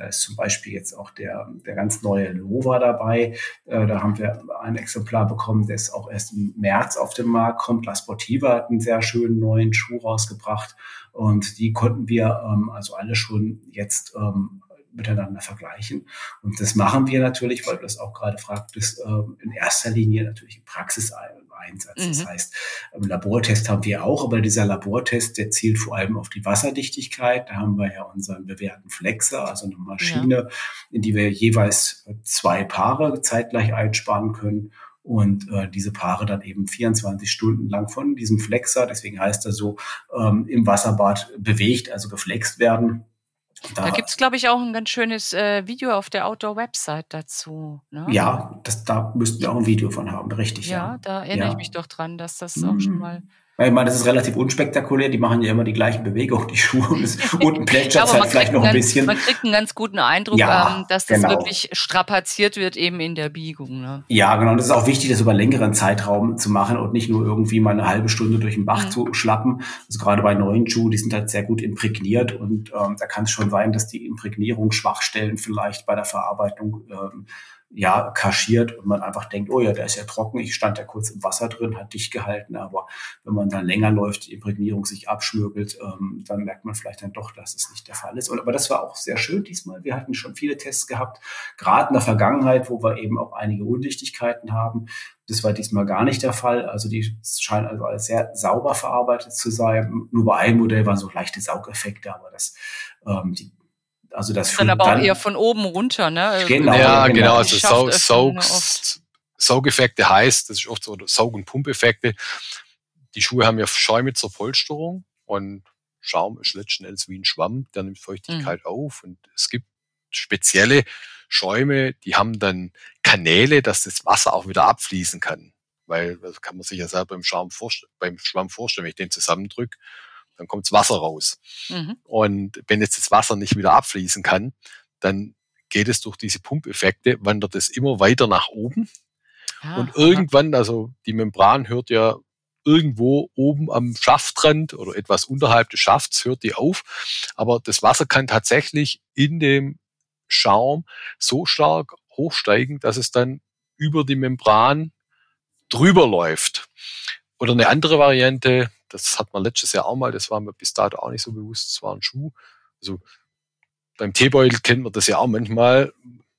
da ist zum Beispiel jetzt auch der, der ganz neue Lova dabei. Äh, da haben wir ein Exemplar bekommen, das auch erst im März auf den Markt kommt. La Sportiva hat einen sehr schönen neuen Schuh rausgebracht und die konnten wir ähm, also alle schon jetzt ähm, miteinander vergleichen. Und das machen wir natürlich, weil du das auch gerade fragtest, ähm, in erster Linie natürlich in Praxis Einsatz. Mhm. Das heißt, im Labortest haben wir auch, aber dieser Labortest, der zielt vor allem auf die Wasserdichtigkeit. Da haben wir ja unseren bewährten Flexer, also eine Maschine, ja. in die wir jeweils zwei Paare zeitgleich einsparen können und äh, diese Paare dann eben 24 Stunden lang von diesem Flexer, deswegen heißt er so, ähm, im Wasserbad bewegt, also geflext werden. Da, da gibt es, glaube ich, auch ein ganz schönes äh, Video auf der Outdoor-Website dazu. Ne? Ja, das, da müssten wir auch ein Video von haben, richtig. Ja, ja. da erinnere ja. ich mich doch dran, dass das mhm. auch schon mal ich meine, das ist relativ unspektakulär, die machen ja immer die gleichen Bewegungen, die Schuhe und, <laughs> unten plätschert es halt vielleicht noch ein bisschen. Man kriegt einen ganz guten Eindruck, ja, ähm, dass das genau. wirklich strapaziert wird eben in der Biegung. Ne? Ja, genau. Und es ist auch wichtig, das über längeren Zeitraum zu machen und nicht nur irgendwie mal eine halbe Stunde durch den Bach mhm. zu schlappen. Also gerade bei neuen Schuhen, die sind halt sehr gut imprägniert und ähm, da kann es schon sein, dass die Imprägnierung Schwachstellen vielleicht bei der Verarbeitung ähm, ja, kaschiert und man einfach denkt, oh ja, der ist ja trocken, ich stand ja kurz im Wasser drin, hat dicht gehalten, aber wenn man dann länger läuft, die Imprägnierung sich abschmürgelt, ähm, dann merkt man vielleicht dann doch, dass es nicht der Fall ist. Und, aber das war auch sehr schön diesmal. Wir hatten schon viele Tests gehabt, gerade in der Vergangenheit, wo wir eben auch einige Undichtigkeiten haben. Das war diesmal gar nicht der Fall. Also die scheinen also als sehr sauber verarbeitet zu sein. Nur bei einem Modell waren so leichte Saugeffekte, aber das, ähm, die also das dann aber auch eher von oben runter, ne? Also genau, ja, genau. genau. Also Saug, Saug, Saugeffekte heißt, das ist oft so Saug- und Pumpeffekte. Die Schuhe haben ja Schäume zur Polsterung und Schaum ist letzten Endes wie ein Schwamm, der nimmt Feuchtigkeit mhm. auf und es gibt spezielle Schäume, die haben dann Kanäle, dass das Wasser auch wieder abfließen kann. Weil das kann man sich ja selber beim, Schaum beim Schwamm vorstellen, wenn ich den zusammendrücke dann kommt's Wasser raus. Mhm. Und wenn jetzt das Wasser nicht wieder abfließen kann, dann geht es durch diese Pumpeffekte, wandert es immer weiter nach oben. Ah, und irgendwann, also die Membran hört ja irgendwo oben am Schaftrand oder etwas unterhalb des Schafts hört die auf. Aber das Wasser kann tatsächlich in dem Schaum so stark hochsteigen, dass es dann über die Membran drüber läuft. Oder eine andere Variante, das hat man letztes Jahr auch mal, das war mir bis dato auch nicht so bewusst, es war ein Schuh. Also beim Teebeutel kennt man das ja auch manchmal.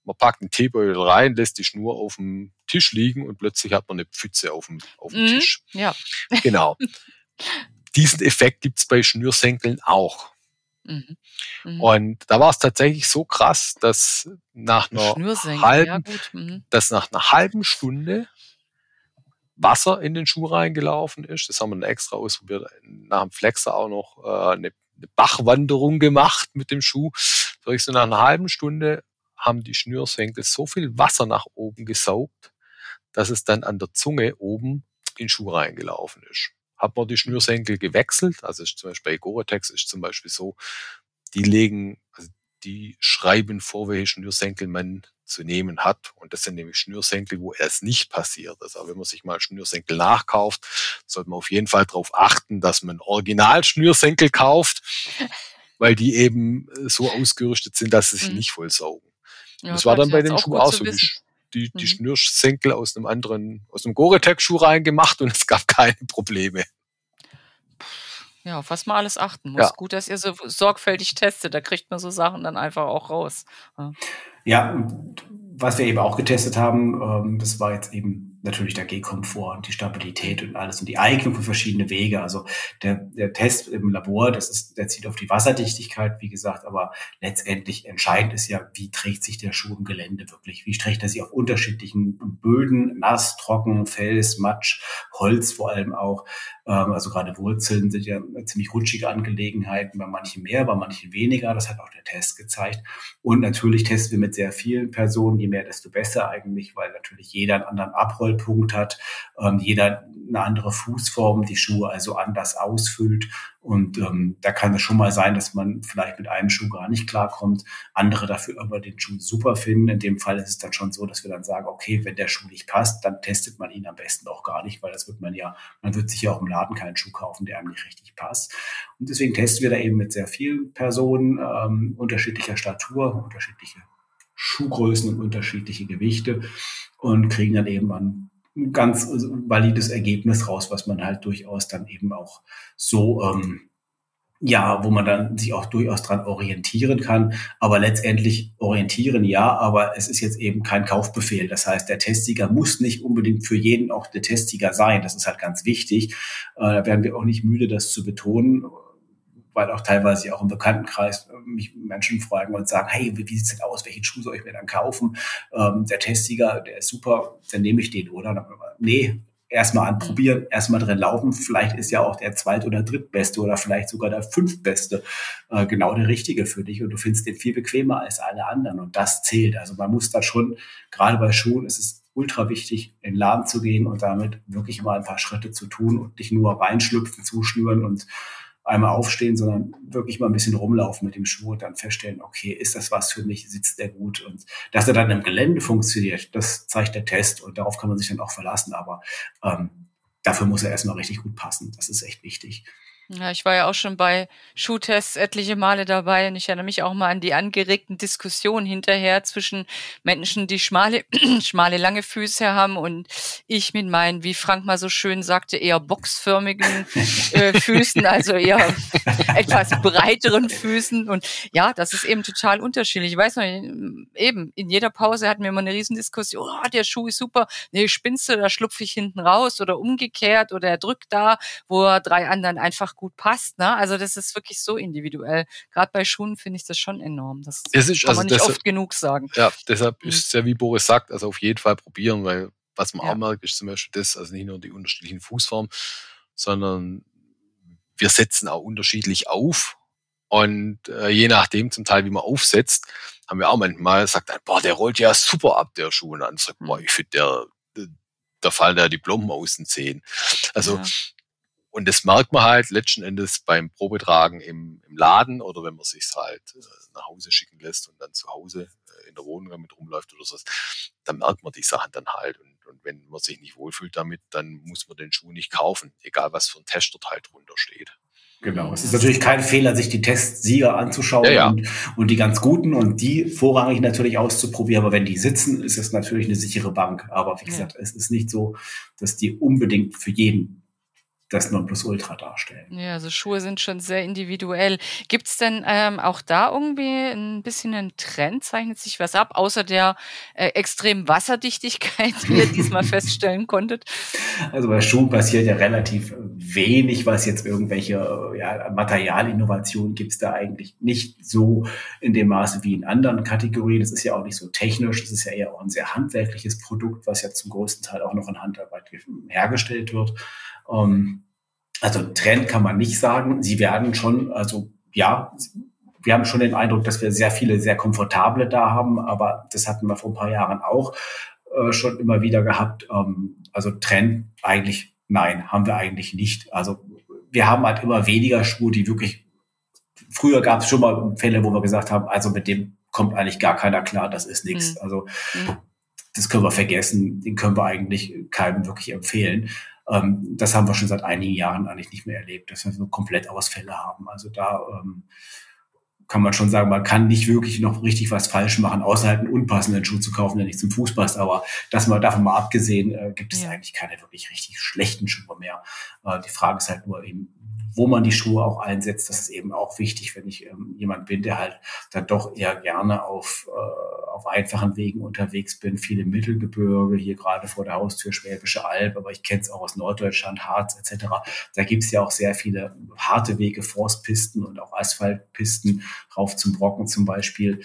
Man packt einen Teebeutel rein, lässt die Schnur auf dem Tisch liegen und plötzlich hat man eine Pfütze auf dem, auf dem mhm, Tisch. Ja. Genau. <laughs> Diesen Effekt gibt's bei Schnürsenkeln auch. Mhm. Mhm. Und da war es tatsächlich so krass, dass nach einer halben, ja, mhm. dass nach einer halben Stunde Wasser in den Schuh reingelaufen ist. Das haben wir dann extra ausprobiert. Nach dem Flexer auch noch äh, eine, eine Bachwanderung gemacht mit dem Schuh. So ich so nach einer halben Stunde haben die Schnürsenkel so viel Wasser nach oben gesaugt, dass es dann an der Zunge oben in den Schuh reingelaufen ist. Hat man die Schnürsenkel gewechselt, also zum Beispiel bei Gore-Tex ist zum Beispiel so, die legen, also die schreiben vor, welche Schnürsenkel man zu nehmen hat. Und das sind nämlich Schnürsenkel, wo es nicht passiert. Also wenn man sich mal Schnürsenkel nachkauft, sollte man auf jeden Fall darauf achten, dass man Original-Schnürsenkel kauft, weil die eben äh, so ausgerüstet sind, dass sie sich mhm. nicht vollsaugen. Ja, das war dann bei den Schuhen auch so. Die, die, die mhm. Schnürsenkel aus einem anderen, aus einem Gore-Tex-Schuh reingemacht und es gab keine Probleme. Ja, auf was man alles achten muss. Ja. Gut, dass ihr so sorgfältig testet, da kriegt man so Sachen dann einfach auch raus. Ja, ja was wir eben auch getestet haben, ähm, das war jetzt eben natürlich der Gehkomfort und die Stabilität und alles und die Eignung für verschiedene Wege. Also der, der Test im Labor, das ist, der zieht auf die Wasserdichtigkeit, wie gesagt, aber letztendlich entscheidend ist ja, wie trägt sich der Schuh im Gelände wirklich? Wie trägt er sich auf unterschiedlichen Böden, nass, trocken, Fels, Matsch, Holz vor allem auch. Ähm, also gerade Wurzeln sind ja ziemlich rutschige Angelegenheiten, bei manchen mehr, bei manchen weniger. Das hat auch der Test gezeigt. Und natürlich testen wir mit sehr vielen Personen. Je mehr, desto besser eigentlich, weil natürlich jeder einen anderen Abrollpunkt hat, ähm, jeder eine andere Fußform, die Schuhe also anders ausfüllt. Und ähm, da kann es schon mal sein, dass man vielleicht mit einem Schuh gar nicht klarkommt, andere dafür aber den Schuh super finden. In dem Fall ist es dann schon so, dass wir dann sagen, okay, wenn der Schuh nicht passt, dann testet man ihn am besten auch gar nicht, weil das wird man ja, man wird sich ja auch im Laden keinen Schuh kaufen, der einem nicht richtig passt. Und deswegen testen wir da eben mit sehr vielen Personen ähm, unterschiedlicher Statur, unterschiedliche Schuhgrößen und unterschiedliche Gewichte und kriegen dann eben ein ganz valides Ergebnis raus, was man halt durchaus dann eben auch so ähm, ja, wo man dann sich auch durchaus dran orientieren kann. Aber letztendlich orientieren ja, aber es ist jetzt eben kein Kaufbefehl. Das heißt, der Testsieger muss nicht unbedingt für jeden auch der Testsieger sein. Das ist halt ganz wichtig. Äh, da werden wir auch nicht müde, das zu betonen weil auch teilweise auch im Bekanntenkreis äh, mich Menschen fragen und sagen, hey, wie, wie sieht's denn aus? Welchen Schuh soll ich mir dann kaufen? Ähm, der Testsieger, der ist super, dann nehme ich den, oder? Dann, nee, erstmal anprobieren, erstmal drin laufen. Vielleicht ist ja auch der zweit- oder drittbeste oder vielleicht sogar der fünftbeste äh, genau der richtige für dich und du findest den viel bequemer als alle anderen und das zählt. Also man muss da schon, gerade bei Schuhen ist es ultra wichtig, in den Laden zu gehen und damit wirklich mal ein paar Schritte zu tun und nicht nur reinschlüpfen, zuschnüren und einmal aufstehen, sondern wirklich mal ein bisschen rumlaufen mit dem Schuh und dann feststellen, okay, ist das was für mich, sitzt der gut? Und dass er dann im Gelände funktioniert, das zeigt der Test und darauf kann man sich dann auch verlassen, aber ähm, dafür muss er erstmal richtig gut passen, das ist echt wichtig. Ja, ich war ja auch schon bei Schuhtests etliche Male dabei und ich erinnere mich auch mal an die angeregten Diskussionen hinterher zwischen Menschen, die schmale, <clears throat> schmale, lange Füße haben und ich mit meinen, wie Frank mal so schön sagte, eher boxförmigen äh, <laughs> Füßen, also eher etwas breiteren Füßen. Und ja, das ist eben total unterschiedlich. Ich weiß noch, eben, in jeder Pause hatten wir immer eine Riesendiskussion, oh, der Schuh ist super, nee, spinnst du, da schlupfe ich hinten raus oder umgekehrt oder er drückt da, wo er drei anderen einfach gut passt. Ne? Also das ist wirklich so individuell. Gerade bei Schuhen finde ich das schon enorm. Das, das ist, kann also man nicht deshalb, oft genug sagen. Ja, deshalb mhm. ist es ja, wie Boris sagt, also auf jeden Fall probieren, weil was man ja. auch merkt, ist zum Beispiel das, also nicht nur die unterschiedlichen Fußformen, sondern wir setzen auch unterschiedlich auf. Und äh, je nachdem, zum Teil, wie man aufsetzt, haben wir auch manchmal sagt, boah, der rollt ja super ab, der Schuh. Und dann sagt, boah, mhm. ich finde, der, da fallen da die Plomben aus den Zehen. Also ja. Und das merkt man halt letzten Endes beim Probetragen im, im Laden oder wenn man sich halt äh, nach Hause schicken lässt und dann zu Hause äh, in der Wohnung damit rumläuft oder so, dann merkt man die Sachen dann halt. Und, und wenn man sich nicht wohlfühlt damit, dann muss man den Schuh nicht kaufen, egal was für ein Test dort halt drunter steht. Genau. Es ist natürlich kein Fehler, sich die Testsieger anzuschauen ja, ja. Und, und die ganz guten und die vorrangig natürlich auszuprobieren. Aber wenn die sitzen, ist es natürlich eine sichere Bank. Aber wie gesagt, ja. es ist nicht so, dass die unbedingt für jeden das Nonplusultra darstellen. Ja, also Schuhe sind schon sehr individuell. Gibt es denn ähm, auch da irgendwie ein bisschen einen Trend? Zeichnet sich was ab, außer der äh, extremen Wasserdichtigkeit, die ihr diesmal <laughs> feststellen konntet? Also bei Schuhen passiert ja relativ wenig, was jetzt irgendwelche ja, Materialinnovationen gibt es da eigentlich nicht so in dem Maße wie in anderen Kategorien. Das ist ja auch nicht so technisch, das ist ja eher auch ein sehr handwerkliches Produkt, was ja zum größten Teil auch noch in Handarbeit hergestellt wird. Ähm, also Trend kann man nicht sagen. Sie werden schon, also ja, wir haben schon den Eindruck, dass wir sehr viele sehr komfortable da haben, aber das hatten wir vor ein paar Jahren auch äh, schon immer wieder gehabt. Ähm, also Trend eigentlich nein, haben wir eigentlich nicht. Also wir haben halt immer weniger Schuhe, die wirklich. Früher gab es schon mal Fälle, wo wir gesagt haben, also mit dem kommt eigentlich gar keiner klar, das ist nichts. Mhm. Also das können wir vergessen, den können wir eigentlich keinem wirklich empfehlen. Ähm, das haben wir schon seit einigen Jahren eigentlich nicht mehr erlebt, dass wir so komplett Ausfälle haben. Also da ähm, kann man schon sagen, man kann nicht wirklich noch richtig was falsch machen, außer halt einen unpassenden Schuh zu kaufen, der nicht zum Fuß passt. Aber das mal davon mal abgesehen, äh, gibt es ja. eigentlich keine wirklich richtig schlechten Schuhe mehr. Äh, die Frage ist halt nur eben, wo man die Schuhe auch einsetzt. Das ist eben auch wichtig, wenn ich ähm, jemand bin, der halt dann doch eher gerne auf, äh, auf einfachen Wegen unterwegs bin. Viele Mittelgebirge, hier gerade vor der Haustür Schwäbische Alb, aber ich kenne es auch aus Norddeutschland, Harz etc. Da gibt es ja auch sehr viele harte Wege, Forstpisten und auch Asphaltpisten, rauf zum Brocken zum Beispiel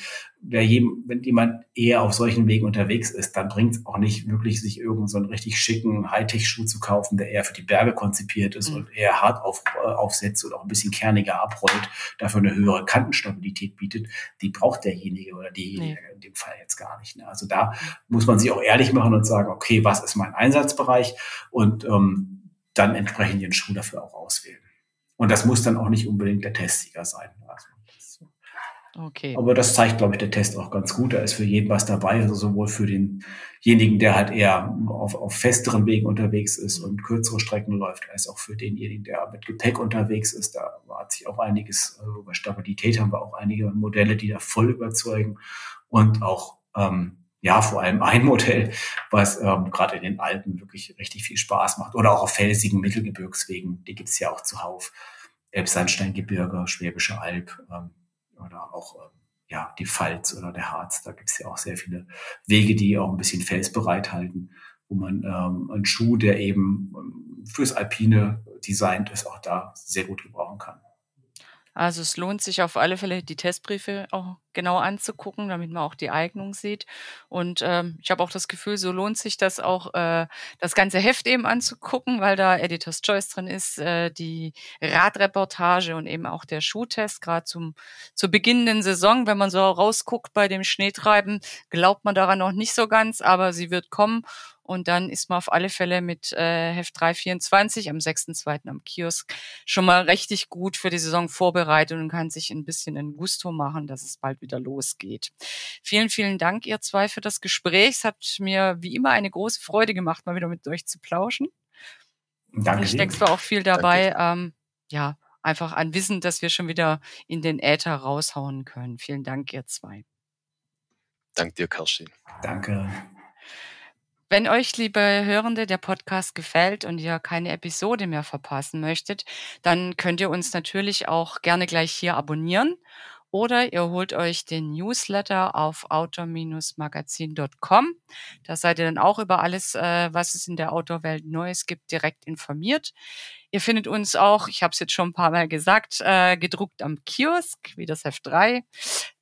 wer jedem, wenn jemand eher auf solchen Wegen unterwegs ist, dann bringt es auch nicht wirklich, sich irgendeinen so einen richtig schicken Hightech-Schuh zu kaufen, der eher für die Berge konzipiert ist mhm. und eher hart auf, äh, aufsetzt und auch ein bisschen kerniger abrollt, dafür eine höhere Kantenstabilität bietet. Die braucht derjenige oder diejenige nee. in dem Fall jetzt gar nicht. Ne? Also da muss man sich auch ehrlich machen und sagen, okay, was ist mein Einsatzbereich? Und ähm, dann entsprechend den Schuh dafür auch auswählen. Und das muss dann auch nicht unbedingt der Testsieger sein. Also Okay. Aber das zeigt, glaube ich, der Test auch ganz gut. Da ist für jeden was dabei, also sowohl für denjenigen, der halt eher auf, auf festeren Wegen unterwegs ist und kürzere Strecken läuft, als auch für denjenigen, der mit Gepäck unterwegs ist. Da hat sich auch einiges, also bei Stabilität haben wir auch einige Modelle, die da voll überzeugen und auch ähm, ja, vor allem ein Modell, was ähm, gerade in den Alpen wirklich richtig viel Spaß macht. Oder auch auf felsigen Mittelgebirgswegen, die gibt's ja auch zuhauf. Elbsandsteingebirge, Schwäbische Alb, ähm, oder auch ähm, ja, die Pfalz oder der Harz. Da gibt es ja auch sehr viele Wege, die auch ein bisschen Fels bereithalten, wo man ähm, einen Schuh, der eben ähm, fürs Alpine designt ist, auch da sehr gut gebrauchen kann. Also es lohnt sich auf alle Fälle, die Testbriefe auch genau anzugucken, damit man auch die Eignung sieht. Und ähm, ich habe auch das Gefühl, so lohnt sich das auch, äh, das ganze Heft eben anzugucken, weil da Editor's Choice drin ist, äh, die Radreportage und eben auch der Schuhtest, gerade zum zur beginnenden Saison. Wenn man so rausguckt bei dem Schneetreiben, glaubt man daran noch nicht so ganz, aber sie wird kommen. Und dann ist man auf alle Fälle mit äh, Heft 324 am 6.2. am Kiosk schon mal richtig gut für die Saison vorbereitet und kann sich ein bisschen ein Gusto machen, dass es bald wieder losgeht. Vielen, vielen Dank, ihr zwei, für das Gespräch. Es hat mir wie immer eine große Freude gemacht, mal wieder mit euch zu plauschen. Danke. Und ich denke, es war auch viel dabei, ähm, ja, einfach an Wissen, dass wir schon wieder in den Äther raushauen können. Vielen Dank, ihr zwei. Dank dir, Kerstin. Danke. Wenn euch, liebe Hörende, der Podcast gefällt und ihr keine Episode mehr verpassen möchtet, dann könnt ihr uns natürlich auch gerne gleich hier abonnieren oder ihr holt euch den Newsletter auf outdoor-magazin.com. Da seid ihr dann auch über alles, äh, was es in der Outdoor-Welt Neues gibt, direkt informiert. Ihr findet uns auch, ich habe es jetzt schon ein paar Mal gesagt, äh, gedruckt am Kiosk, wie das Heft 3,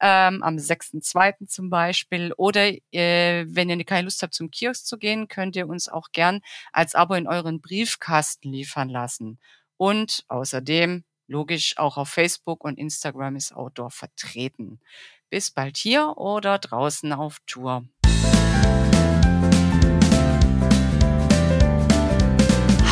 ähm, am 6.2. zum Beispiel. Oder äh, wenn ihr keine Lust habt, zum Kiosk zu gehen, könnt ihr uns auch gern als Abo in euren Briefkasten liefern lassen. Und außerdem Logisch, auch auf Facebook und Instagram ist Outdoor vertreten. Bis bald hier oder draußen auf Tour.